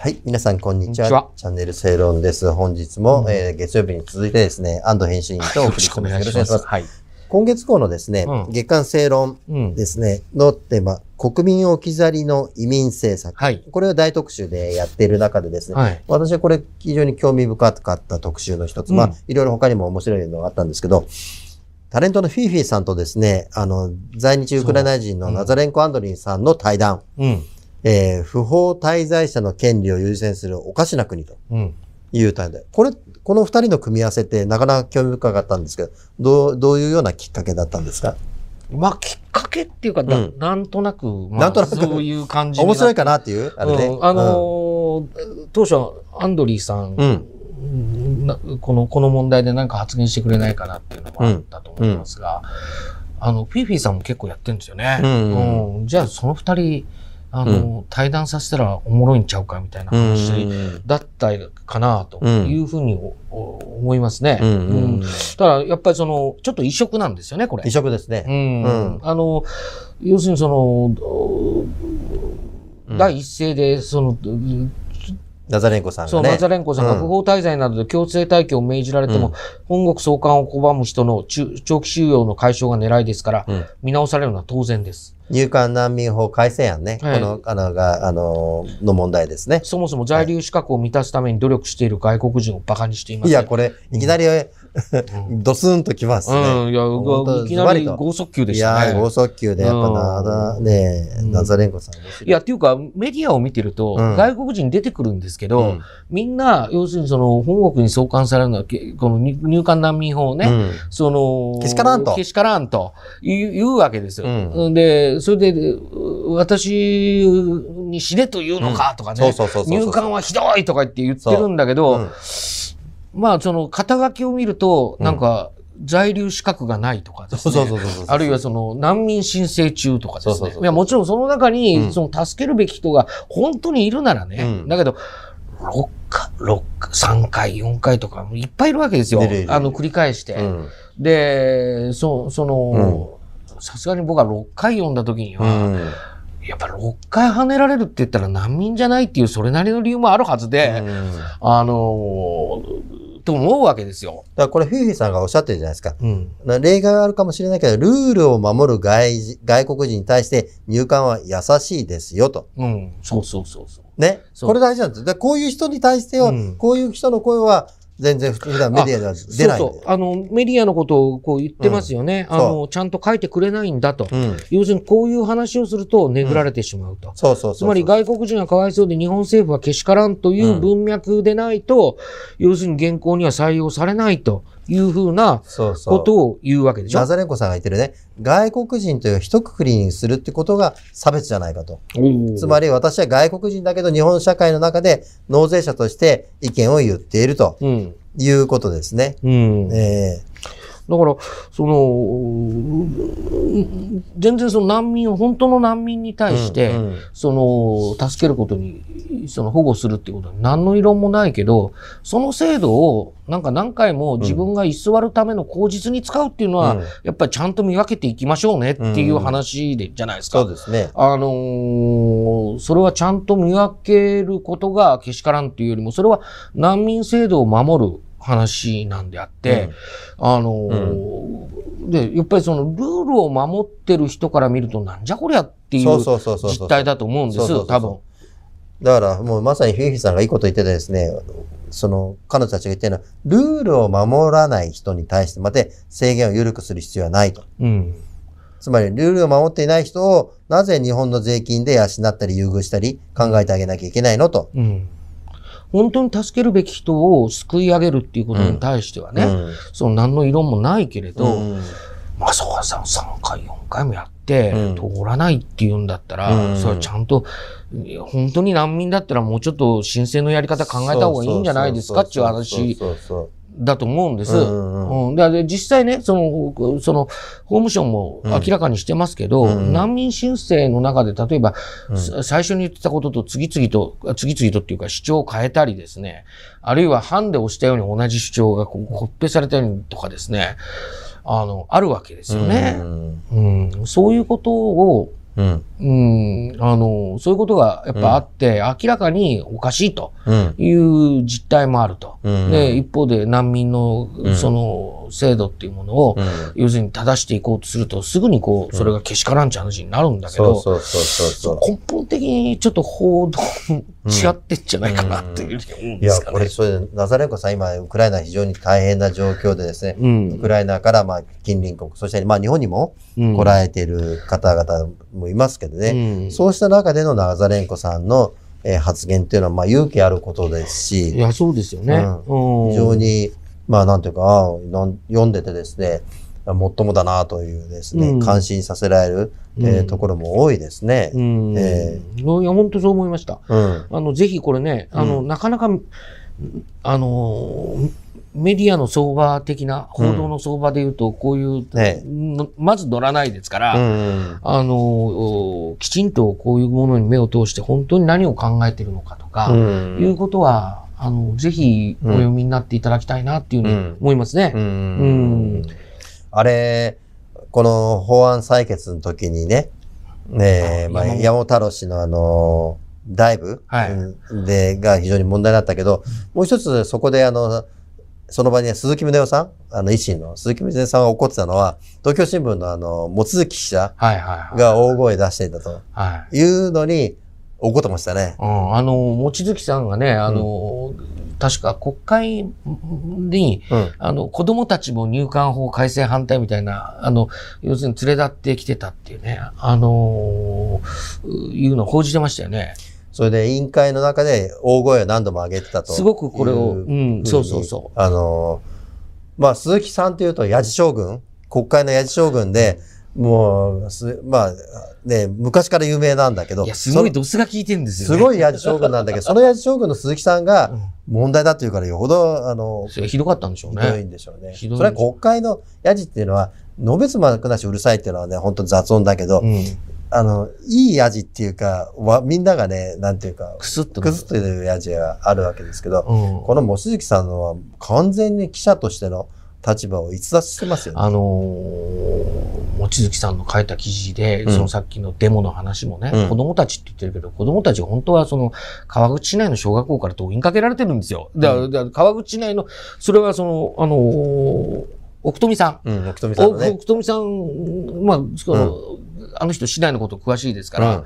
はい。皆さん、こんにちは。チャンネル正論です。本日も、えー月曜日に続いてですね、安藤編集員とお送りします。よろしくお願いします。はい。今月号のですね、うん月刊正論うん。ですね、のテーマ、国民置き去りの移民政策。はい。これを大特集でやっている中でですね、はい。私はこれ非常に興味深かった特集の一つ。うんまあ、いろいろ他にも面白いのがあったんですけど、タレントのフィーフィーさんとですね、あの、在日ウクライナ人のナザレンコ・アンドリンさんの対談、うん。えー不法滞在者の権利を優先するおかしな国とうん。いう対談。これ、この二人の組み合わせってなかなか興味深かったんですけど、どう、どういうようなきっかけだったんですか？まあ、きっかけっていうか、なうん。なんとなく、まあ、なんとなくそういう感じ面白いかなっていう？あれね。うん。あのー当初、アンドリーさん、この、この問題で何か発言してくれないかなっていうのもあったと思いますが、あの、フィーフィーさんも結構やってるんですよね。うん。うん。じゃあ、その二人、あの、対談させたらおもろいんちゃうかみたいなうん話だったかなというふうに思いますね。うんうだ、やっぱりその、ちょっと異色なんですよね、これ。異色ですね。うん。うん。あの、要するにその、うん。第一声で、その、ナザレンコさんそう、がね。ナザレンコさんが不法滞在などで強制退去を命じられても、うん本国送還を拒む人の中長期収容の解消が狙いですから、うん見直されるのは当然です。入管難民法改正案ね。はいこの、あの、が、あの、の問題ですね。そもそも在留資格を満たすために努力している外国人を馬鹿にしています。いや、これ、いきなり、ドスンときますね。うん、いや、いきなり剛速球でいしたやー、ね。剛速球で、やっぱな、だねうん。ナザレンコさんい。いや、っていうか、メディアを見てると、うん。外国人出てくるんですけど、うん。みんな、要するにその、本国に送還されるのは、けこの入入管難民法をね、うん。その、けしからんと。けしからんと言うわけですよ。うん。で、それで、う私に死ねと言うのかとかね。入管はひどいとか言って言ってるんだけど、うんまあ、その、肩書きを見ると、なんか、在留資格がないとかですね。あるいはその難民申請中とかですね。いやもちろんその中うにんその助けるべき人が本当にいるならね。うんだけど、6回、6回、3回、4回とかいっぱいいるわけですよあの、繰り返して。うん。で、そ、その、さすがに僕は6回読んだ時にうは、ん。やっぱ6回跳ねられるって言ったら難民じゃないっていうそれなりの理由もあるはずで、うんあのーと思うわけですよ。だからこれ、フィーフィーさんがおっしゃってるじゃないですか。うん。な例外はあるかもしれないけど、ルールを守る外人外国人に対して入管は優しいですよと。うん。そうそうそうそう。ね？これ大事なんですこういう人に対しては、うんこういう人の声は全然普段メディアでは出ない。そうそう。あの、メディアのことをこう言ってますよね。うんあの、ちゃんと書いてくれないんだと。うん。要するにこういう話をするとねぐられてしまうと。そうそうそう。つまり外国人がかわいそうで日本政府はけしからんという文脈でないと、要するに現行には採用されないというふうな。ことを言うわけでしょ？ナザレンコさんが言ってるね、外国人という一括りにするってことが差別じゃないかと。つまり私は外国人だけど日本社会の中で納税者として意見を言っていると。いうことですね。うん。えだから、その、うん全然その難民を、本当の難民にえ対して、うんうんその、助けることに、その保護するっていうことは何の異論もないけど、その制度をなんか何回も自分が居座るための口実に使うっていうのは、うんやっぱりちゃんと見分けていきましょうねっていう話で、じゃないですか。そうですね。あのーそれはちゃんと見分けることがけしからんっていうよりも、それは難民制度を守る話なんであって、あのーで、やっぱりそのルールを守ってる人から見るとなんじゃこりゃっていそううそうそうそう。実態だと思うんです多分。だからもうまさにフィーフィーさんがいいこと言っててですね、その彼女たちが言ってるのは、ルールを守らない人に対してまで制限を緩くする必要はないと。うん。つまり、ルールを守っていない人を、なぜ日本の税金で養ったり優遇したり考えてあげなきゃいけないのと。うん。本当に助けるべき人を救い上げるっていうことに対してはね、うん。その何の異論もないけれど、うん。まさ、3回、4回もやって、うん。通らないって言うんだったら、うん。それはちゃんと、本当に難民だったらもうちょっと申請のやり方考えた方がいいんじゃないですかっていう話だと思うんです。そううん。で実際ね、その、その、法務省も明らかにしてますけど、うん難民申請の中で、例えば、最初に言ってたことと次々と、あ次々とっていうか主張を変えたりですね、あるいはハンデをしたように同じ主張がこうコピペされたようにとかですね、あの、あるわけですよね。うん。うん、そういうことを、うん。うん、あの、そういうことがやっぱあって、明らかにおかしいとうん。いう実態もあると。うん。で、一方で難民のんその制度っていうものを、うん要するに正していこうとすると、すぐにこう、それがけしからんちゃう話になるんだけど、そうそうそうそうそう。根本的にちょっと報道違ってんじゃないかなっていうふうに思うんいや、ですかね。これ、それで、ナザレンコさん、今、ウクライナ非常に大変な状況でですね、うんウクライナから、まあ、近隣国、そして、まあ、日本にもうん来られている方々もいますけどね、うんそうした中でのナザレンコさんの、えー発言っていうのは、まあ、勇気あることですし、いや、そうですよね。うん非常に、まあ、なんていうか、読んでてですね、もっともだなというですね、うん感心させられる、えーうんところも多いですね。うん。えいや、本当そう思いました。うん。あの、ぜひこれね、あの、うんなかなか、あの、メディアの相場的な、報道の相場で言うと、こういう、ねのまず乗らないですから、うん。あの、おきちんとこういうものに目を通して、本当に何を考えているのかとか、うん。いうことは、あの、ぜひお読みになっていただきたいなっていうふうに思いますね。ううん。ん。あれ、この法案採決の時にね、ねえ、まあ、あ山本太郎氏のあの、ダイブ、はい。うんで、が非常に問題だったけど、もう一つそこであの、その場にね鈴木宗男さん、あの、維新の鈴木宗男さんが怒ってたのは、東京新聞のあの、望月記者。が大声出していたとはい。いうのに怒ってましたね。うん、あの、望月さんがね、あの、確か国会に、うん。あの、子供たちも入管法改正反対みたいな、あの、要するに連れ立ってきてたっていうね、あのーいうのを報じてましたよね。それで委員会の中で大声を何度も上げてたと。すごくこれを、いううん、そうそうそあのー、まあ、鈴木さんというと、ヤジ将軍、国会のヤジ将軍で、もう、すまあ、ね、昔から有名なんだけう。ど、いや、すごいそドスが効いてるんですよね。すごいヤジ将軍なんだけど、そのヤジ将軍の鈴木さんがうん問題だっていうから、よほど、あの、ひどかったんでしょうひどいね。んでしょうね。それは国会のヤジっていうのは、のべつ幕なしうるさいっていうのはね、本当雑音だけど、うん。あの、いいヤジっていうか、わみんながね、なんていうか、くすっと。くずっていうヤジがあるわけですけど、うん。この望月さんのは完全に記者としての立場を逸脱してますよね。あのー、望月さんの書いた記事で、うんそのさっきのデモの話もね、うん子供たちって言ってるけど、子供たち本当はその、川口市内の小学校から動員かけられてるんですよ。だから、うだから川口市内の、それはその、あのー奥富さん。うん、奥富さんのね。奥富さん、まあ、そのあの人市内のこと詳しいですから、うん。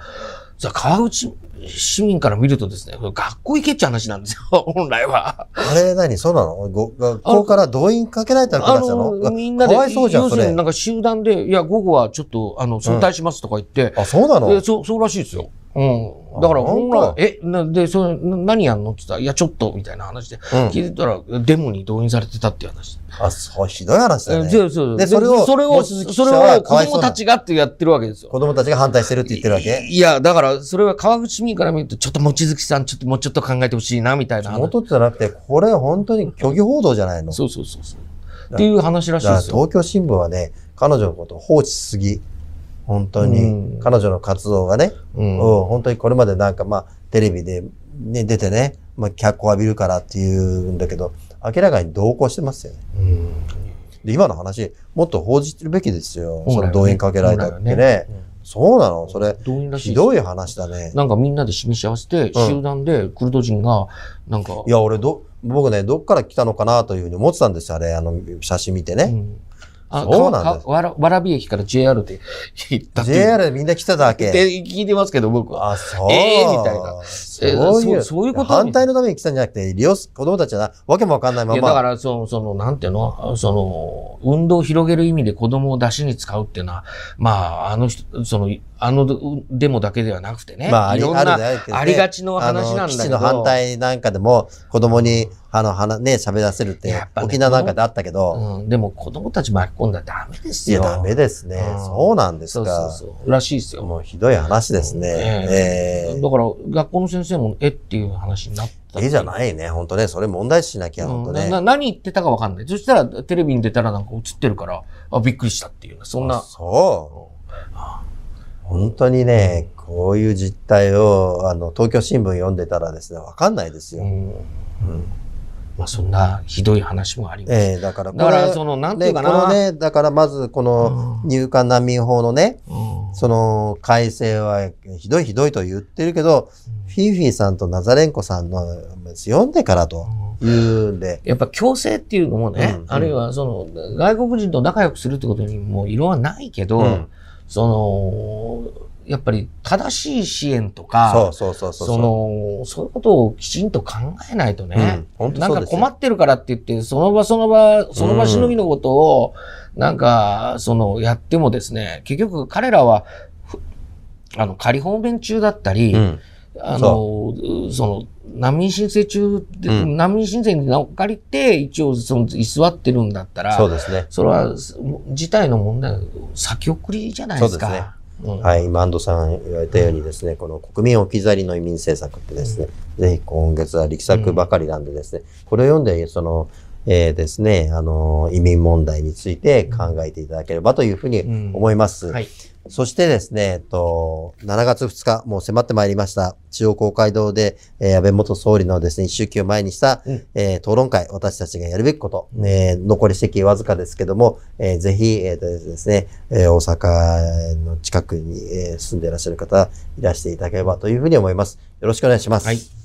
じゃあ川口市民から見るとですね、学校行けっちゃ話なんですよ、本来は。あれ何？そうなの？ご学校から動員かけられたの？あかしたのの、みんなで、かわいそうじゃん、要するにな。んか集団で、いや、午後はちょっと、あの、早退しますとか言って、あ、そうなの？えそう、そうらしいですよ。うん。だから、あほんらえ、なで、それ、な何やんの？って言ったら、いや、ちょっと、みたいな話で。うん聞いてたら、デモに動員されてたっていう話。あ、そう、ひどい話だね。えそうそうでそれをそれを、それを子供たちがってやってるわけですよ。子供たちが反対してるって言ってるわけ？いや、だから、それは川口市民から見ると、ちょっと望月さん、ちょっともうちょっと考えてほしいな、みたいな話。元じゃなくて、これ本当に虚偽報道じゃないの。そうそうそうそう。っていう話らしいですよ。東京新聞はね、彼女のことを放置しすぎ。本当に、うん。彼女の活動がね、うん。うん。本当にこれまでなんかまあ、テレビで、ね、出てね、まあ、脚光浴びるからっていうんだけど、明らかに同行してますよね。うん。で、今の話、もっと報じてるべきですよ。ね。その動員かけられたってね。ね。そうなの？それ、ひどい話だね。なんかみんなで示し合わせて、うん。集団でクルド人が、なんか、いや、俺、ど、僕ね、どっから来たのかなというふうに思ってたんですよ、あれ、あの、写真見てね。うんあそうなんですかかわら蕨駅から JR で行ったっていう JR でみんな来てたわってけ。聞いてますけど、僕は。あ、そう。ええみたいなそういう、そういうこと反対のために来たんじゃなくて、利用す、子供たちはな、わけもわかんないまいや、だかま。ら、その、その、なんていうの？その、運動を広げる意味で子供を出しに使うっていうのは、まあ、あの人、その、あのデモだけではなくてね、まあ、あり、あるだけどねありがちの話なんだけどの反対なんかでも、子供に、あの、話、ね、喋らせるってね沖縄なんかであったけど、うん、でも子供たち巻き込んだらダメですいや、よ。ダメですね。うんそうなんですそうか。そうそう。らしいですよ。もうひどい話ですね。ええだから、学校の先生も、えっていう話になった。ええじゃないね。本当ね。それ問題視しなきゃ、本当ね。うんな何言ってたかわかんない。そしたら、テレビに出たらなんか映ってるから、あ、びっくりしたっていう。そんあな。そう。本当にね、こういう実態を、あの、東京新聞読んでたらですね、わかんないですよ。うんうんまあ、そんなひどい話もあります。ええだからだから、その、なんていうかな。ね、このね、だからまずこのうん。入管難民法のね、うん。その改正はひどいひどいと言ってるけど、フィーフィーさんとナザレンコさんの読んでからというんで。やっぱ強制っていうのもね、うん、あるいはその外国人と仲良くするってことにも異論はないけど、うん、その、やっぱり正しい支援とか、そうそうそうそうその、そういうことをきちんと考えないとね、うん、なんか困ってるからって言って、その場その場、その場しのぎのことを、なんか、その、やってもですね、結局彼らは、あの、仮放免中だったり、うん、あの、その、難民申請中で、うん、難民申請に名を借りて、一応、その、居座ってるんだったら、そうですね。それは、事態の問題、先送りじゃないですか。そうですね。うん、はい、今、安藤さん言われたようにですね、うん、この国民置き去りの移民政策ってですね、ぜひ今月は力作ばかりなんでですね、これを読んで、その、えー、ですね、あの、移民問題について考えていただければというふうに思います。はいそしてですね、えっと、7月2日、もう迫ってまいりました、中央公会堂で、えー、安倍元総理のですね、一周期を前にした、うん、えー、討論会、私たちがやるべきこと、うん、えー、残り席わずかですけども、えー、ぜひ、えー、とですね、えー、大阪の近くに、えー、住んでいらっしゃる方、いらしていただければというふうに思います。よろしくお願いします。はい